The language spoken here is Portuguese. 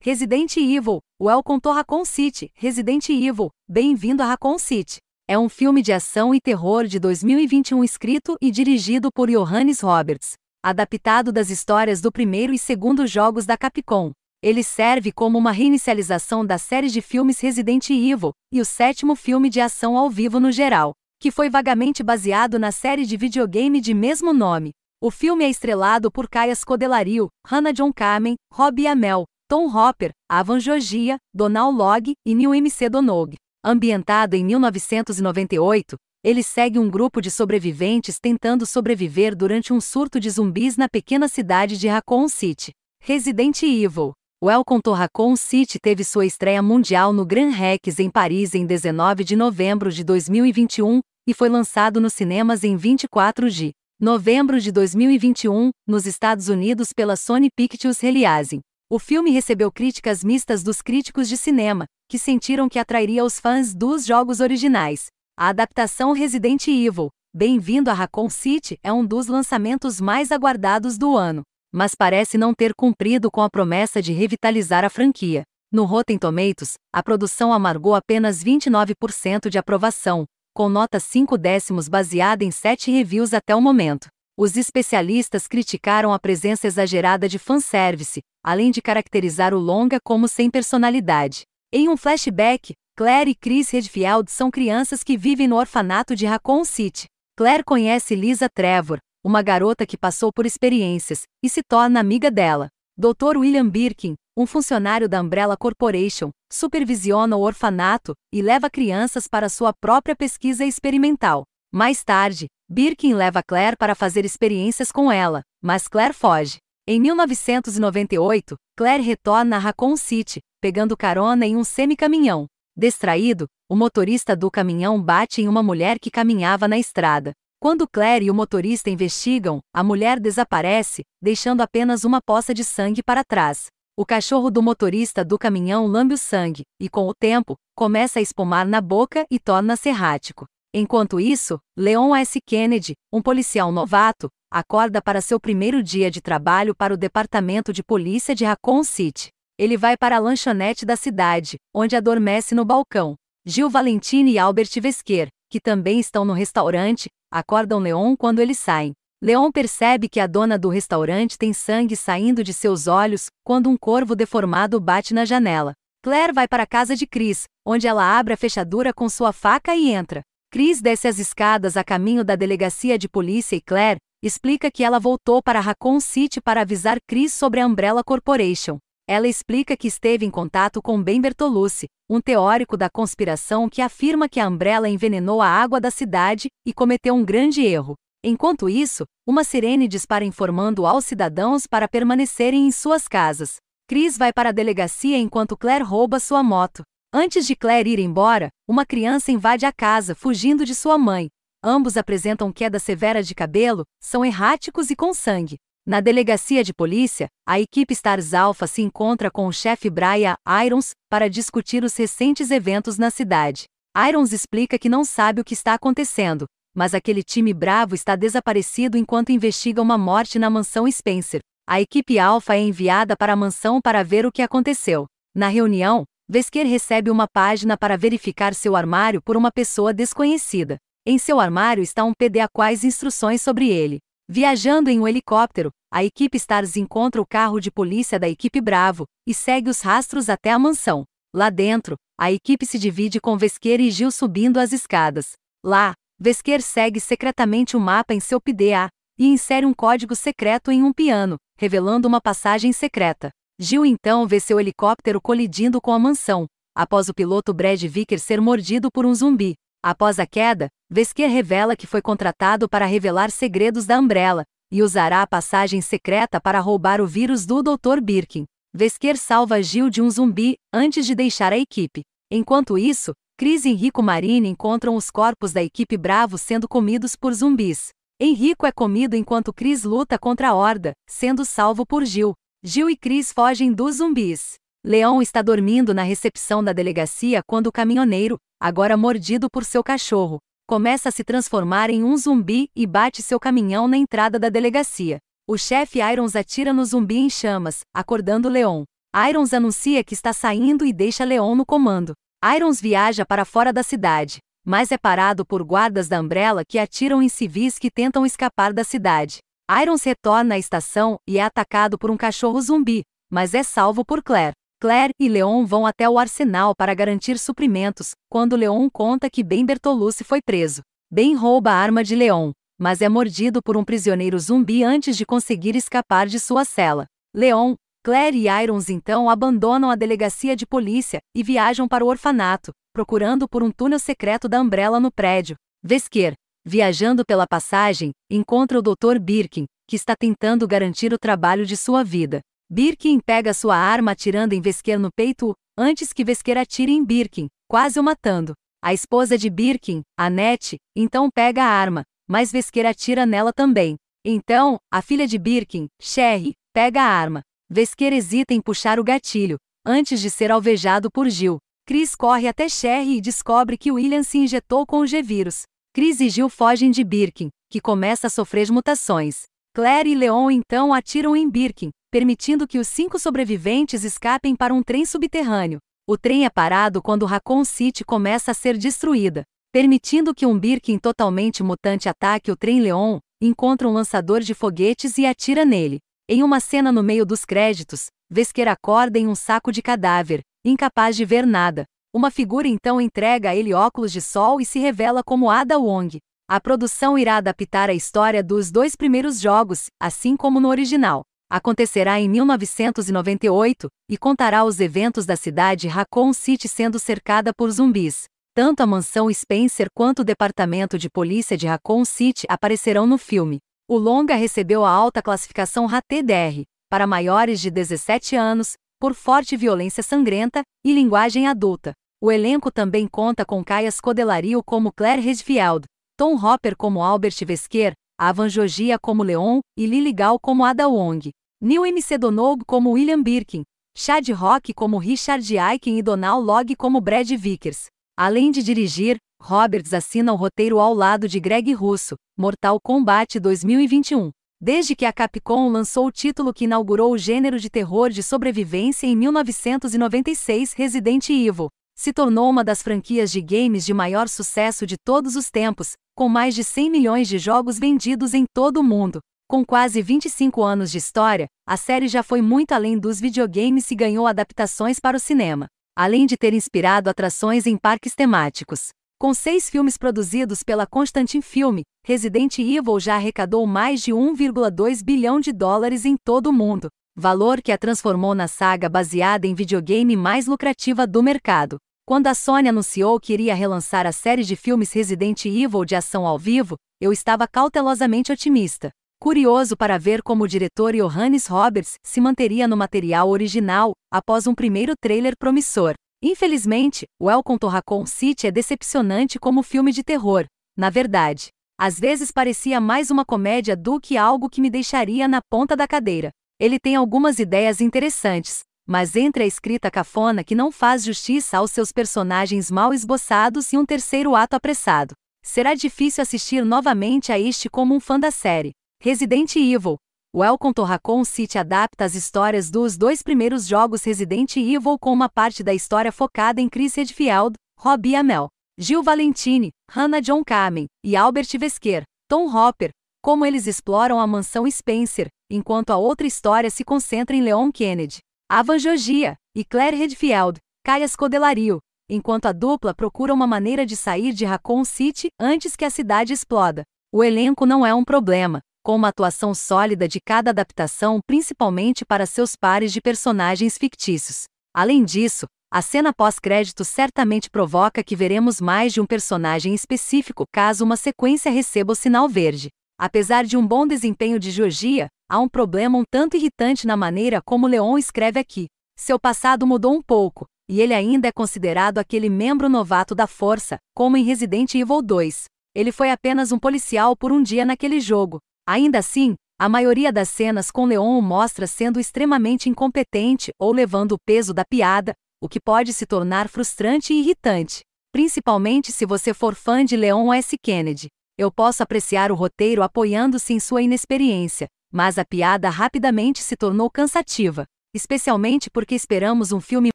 Resident Evil, Welcome to Raccoon City, Resident Evil, Bem-vindo a Raccoon City. É um filme de ação e terror de 2021 escrito e dirigido por Johannes Roberts, adaptado das histórias do primeiro e segundo jogos da Capcom. Ele serve como uma reinicialização da série de filmes Resident Evil e o sétimo filme de ação ao vivo no geral, que foi vagamente baseado na série de videogame de mesmo nome. O filme é estrelado por Kaya Scodelario, Hannah John Kamen, Robbie Amell, Tom Hopper, Avan Jogia, Donal Log e Neil MC Donog. Ambientado em 1998, ele segue um grupo de sobreviventes tentando sobreviver durante um surto de zumbis na pequena cidade de Raccoon City. Resident Evil. Welcome to Raccoon City teve sua estreia mundial no Grand Rex em Paris em 19 de novembro de 2021 e foi lançado nos cinemas em 24 de novembro de 2021, nos Estados Unidos pela Sony Pictures Releasing. O filme recebeu críticas mistas dos críticos de cinema, que sentiram que atrairia os fãs dos jogos originais. A adaptação Resident Evil, Bem-vindo a Raccoon City, é um dos lançamentos mais aguardados do ano, mas parece não ter cumprido com a promessa de revitalizar a franquia. No Rotten Tomatoes, a produção amargou apenas 29% de aprovação, com nota 5 décimos baseada em 7 reviews até o momento. Os especialistas criticaram a presença exagerada de fanservice, além de caracterizar o longa como sem personalidade. Em um flashback, Claire e Chris Redfield são crianças que vivem no orfanato de Raccoon City. Claire conhece Lisa Trevor, uma garota que passou por experiências, e se torna amiga dela. Dr. William Birkin, um funcionário da Umbrella Corporation, supervisiona o orfanato e leva crianças para sua própria pesquisa experimental. Mais tarde, Birkin leva Claire para fazer experiências com ela, mas Claire foge. Em 1998, Claire retorna a Raccoon City, pegando carona em um semi-caminhão. Distraído, o motorista do caminhão bate em uma mulher que caminhava na estrada. Quando Claire e o motorista investigam, a mulher desaparece, deixando apenas uma poça de sangue para trás. O cachorro do motorista do caminhão lambe o sangue, e com o tempo, começa a espumar na boca e torna-se errático. Enquanto isso, Leon S. Kennedy, um policial novato, acorda para seu primeiro dia de trabalho para o Departamento de Polícia de Raccoon City. Ele vai para a lanchonete da cidade, onde adormece no balcão. Gil Valentini e Albert Vesquer, que também estão no restaurante, acordam Leon quando eles saem. Leon percebe que a dona do restaurante tem sangue saindo de seus olhos quando um corvo deformado bate na janela. Claire vai para a casa de Chris, onde ela abre a fechadura com sua faca e entra. Chris desce as escadas a caminho da delegacia de polícia e Claire explica que ela voltou para Raccoon City para avisar Chris sobre a Umbrella Corporation. Ela explica que esteve em contato com Ben Bertolucci, um teórico da conspiração que afirma que a Umbrella envenenou a água da cidade e cometeu um grande erro. Enquanto isso, uma sirene dispara informando aos cidadãos para permanecerem em suas casas. Chris vai para a delegacia enquanto Claire rouba sua moto. Antes de Claire ir embora, uma criança invade a casa, fugindo de sua mãe. Ambos apresentam queda severa de cabelo, são erráticos e com sangue. Na delegacia de polícia, a equipe Stars Alpha se encontra com o chefe Brian Irons para discutir os recentes eventos na cidade. Irons explica que não sabe o que está acontecendo, mas aquele time bravo está desaparecido enquanto investiga uma morte na mansão Spencer. A equipe Alpha é enviada para a mansão para ver o que aconteceu. Na reunião, Vesker recebe uma página para verificar seu armário por uma pessoa desconhecida. Em seu armário está um PDA quais instruções sobre ele. Viajando em um helicóptero, a equipe Stars encontra o carro de polícia da equipe Bravo e segue os rastros até a mansão. Lá dentro, a equipe se divide com Vesker e Gil subindo as escadas. Lá, Vesker segue secretamente o mapa em seu PDA e insere um código secreto em um piano, revelando uma passagem secreta. Gil então vê seu helicóptero colidindo com a mansão, após o piloto Brad Vicker ser mordido por um zumbi. Após a queda, Vesker revela que foi contratado para revelar segredos da Umbrella e usará a passagem secreta para roubar o vírus do Dr. Birkin. Vesker salva Gil de um zumbi antes de deixar a equipe. Enquanto isso, Chris e Enrico Marini encontram os corpos da equipe Bravo sendo comidos por zumbis. Enrico é comido enquanto Chris luta contra a Horda, sendo salvo por Gil. Gil e Chris fogem dos zumbis. Leão está dormindo na recepção da delegacia quando o caminhoneiro, agora mordido por seu cachorro, começa a se transformar em um zumbi e bate seu caminhão na entrada da delegacia. O chefe Irons atira no zumbi em chamas, acordando Leon. Irons anuncia que está saindo e deixa Leon no comando. Irons viaja para fora da cidade, mas é parado por guardas da Umbrella que atiram em civis que tentam escapar da cidade. Irons retorna à estação e é atacado por um cachorro zumbi, mas é salvo por Claire. Claire e Leon vão até o arsenal para garantir suprimentos, quando Leon conta que Ben Bertolucci foi preso. Ben rouba a arma de Leon, mas é mordido por um prisioneiro zumbi antes de conseguir escapar de sua cela. Leon, Claire e Irons então abandonam a delegacia de polícia e viajam para o orfanato, procurando por um túnel secreto da Umbrella no prédio. Vesker, viajando pela passagem, encontra o Dr. Birkin, que está tentando garantir o trabalho de sua vida. Birkin pega sua arma atirando em Vesker no peito, antes que Vesker atire em Birkin, quase o matando. A esposa de Birkin, Annette, então pega a arma, mas Vesker atira nela também. Então, a filha de Birkin, Sherry, pega a arma. Vesker hesita em puxar o gatilho, antes de ser alvejado por Gil. Chris corre até Sherry e descobre que William se injetou com o G-vírus. Chris e Gil fogem de Birkin, que começa a sofrer mutações. Claire e Leon então atiram em Birkin, permitindo que os cinco sobreviventes escapem para um trem subterrâneo. O trem é parado quando Raccoon City começa a ser destruída, permitindo que um Birkin totalmente mutante ataque o trem Leon, encontra um lançador de foguetes e atira nele. Em uma cena no meio dos créditos, Vesker acorda em um saco de cadáver, incapaz de ver nada. Uma figura então entrega a ele óculos de sol e se revela como Ada Wong. A produção irá adaptar a história dos dois primeiros jogos, assim como no original acontecerá em 1998 e contará os eventos da cidade Raccoon City sendo cercada por zumbis. Tanto a mansão Spencer quanto o departamento de polícia de Raccoon City aparecerão no filme. O longa recebeu a alta classificação RATDR para maiores de 17 anos, por forte violência sangrenta e linguagem adulta. O elenco também conta com Kaya Scodelario como Claire Redfield, Tom Hopper como Albert Vesker, Avan Jogia como Leon e Lily Gal como Ada Wong. Neil MC como William Birkin, Chad Rock como Richard Aiken e Donal Logg como Brad Vickers. Além de dirigir, Roberts assina o roteiro ao lado de Greg Russo, Mortal Kombat 2021. Desde que a Capcom lançou o título que inaugurou o gênero de terror de sobrevivência em 1996, Resident Evil, se tornou uma das franquias de games de maior sucesso de todos os tempos, com mais de 100 milhões de jogos vendidos em todo o mundo. Com quase 25 anos de história, a série já foi muito além dos videogames e ganhou adaptações para o cinema, além de ter inspirado atrações em parques temáticos. Com seis filmes produzidos pela Constantin Film, Resident Evil já arrecadou mais de 1,2 bilhão de dólares em todo o mundo, valor que a transformou na saga baseada em videogame mais lucrativa do mercado. Quando a Sony anunciou que iria relançar a série de filmes Resident Evil de ação ao vivo, eu estava cautelosamente otimista. Curioso para ver como o diretor Johannes Roberts se manteria no material original, após um primeiro trailer promissor. Infelizmente, Welcome to Raccoon City é decepcionante como filme de terror. Na verdade, às vezes parecia mais uma comédia do que algo que me deixaria na ponta da cadeira. Ele tem algumas ideias interessantes, mas entre a escrita cafona que não faz justiça aos seus personagens mal esboçados e um terceiro ato apressado. Será difícil assistir novamente a este como um fã da série. Resident Evil. Welcome to Raccoon City adapta as histórias dos dois primeiros jogos Resident Evil com uma parte da história focada em Chris Redfield, Robbie Amell, Gil Valentini, Hannah John Kamen e Albert Wesker, Tom Hopper, como eles exploram a mansão Spencer, enquanto a outra história se concentra em Leon Kennedy. Avan Jogia e Claire Redfield, Kaya Scodelario, enquanto a dupla procura uma maneira de sair de Raccoon City antes que a cidade exploda. O elenco não é um problema, com uma atuação sólida de cada adaptação, principalmente para seus pares de personagens fictícios. Além disso, a cena pós-crédito certamente provoca que veremos mais de um personagem específico caso uma sequência receba o sinal verde. Apesar de um bom desempenho de Georgia, há um problema um tanto irritante na maneira como Leon escreve aqui. Seu passado mudou um pouco, e ele ainda é considerado aquele membro novato da força, como em Resident Evil 2. Ele foi apenas um policial por um dia naquele jogo. Ainda assim, a maioria das cenas com Leon o mostra sendo extremamente incompetente ou levando o peso da piada, o que pode se tornar frustrante e irritante. Principalmente se você for fã de Leon S. Kennedy. Eu posso apreciar o roteiro apoiando-se em sua inexperiência, mas a piada rapidamente se tornou cansativa. especialmente porque esperamos um filme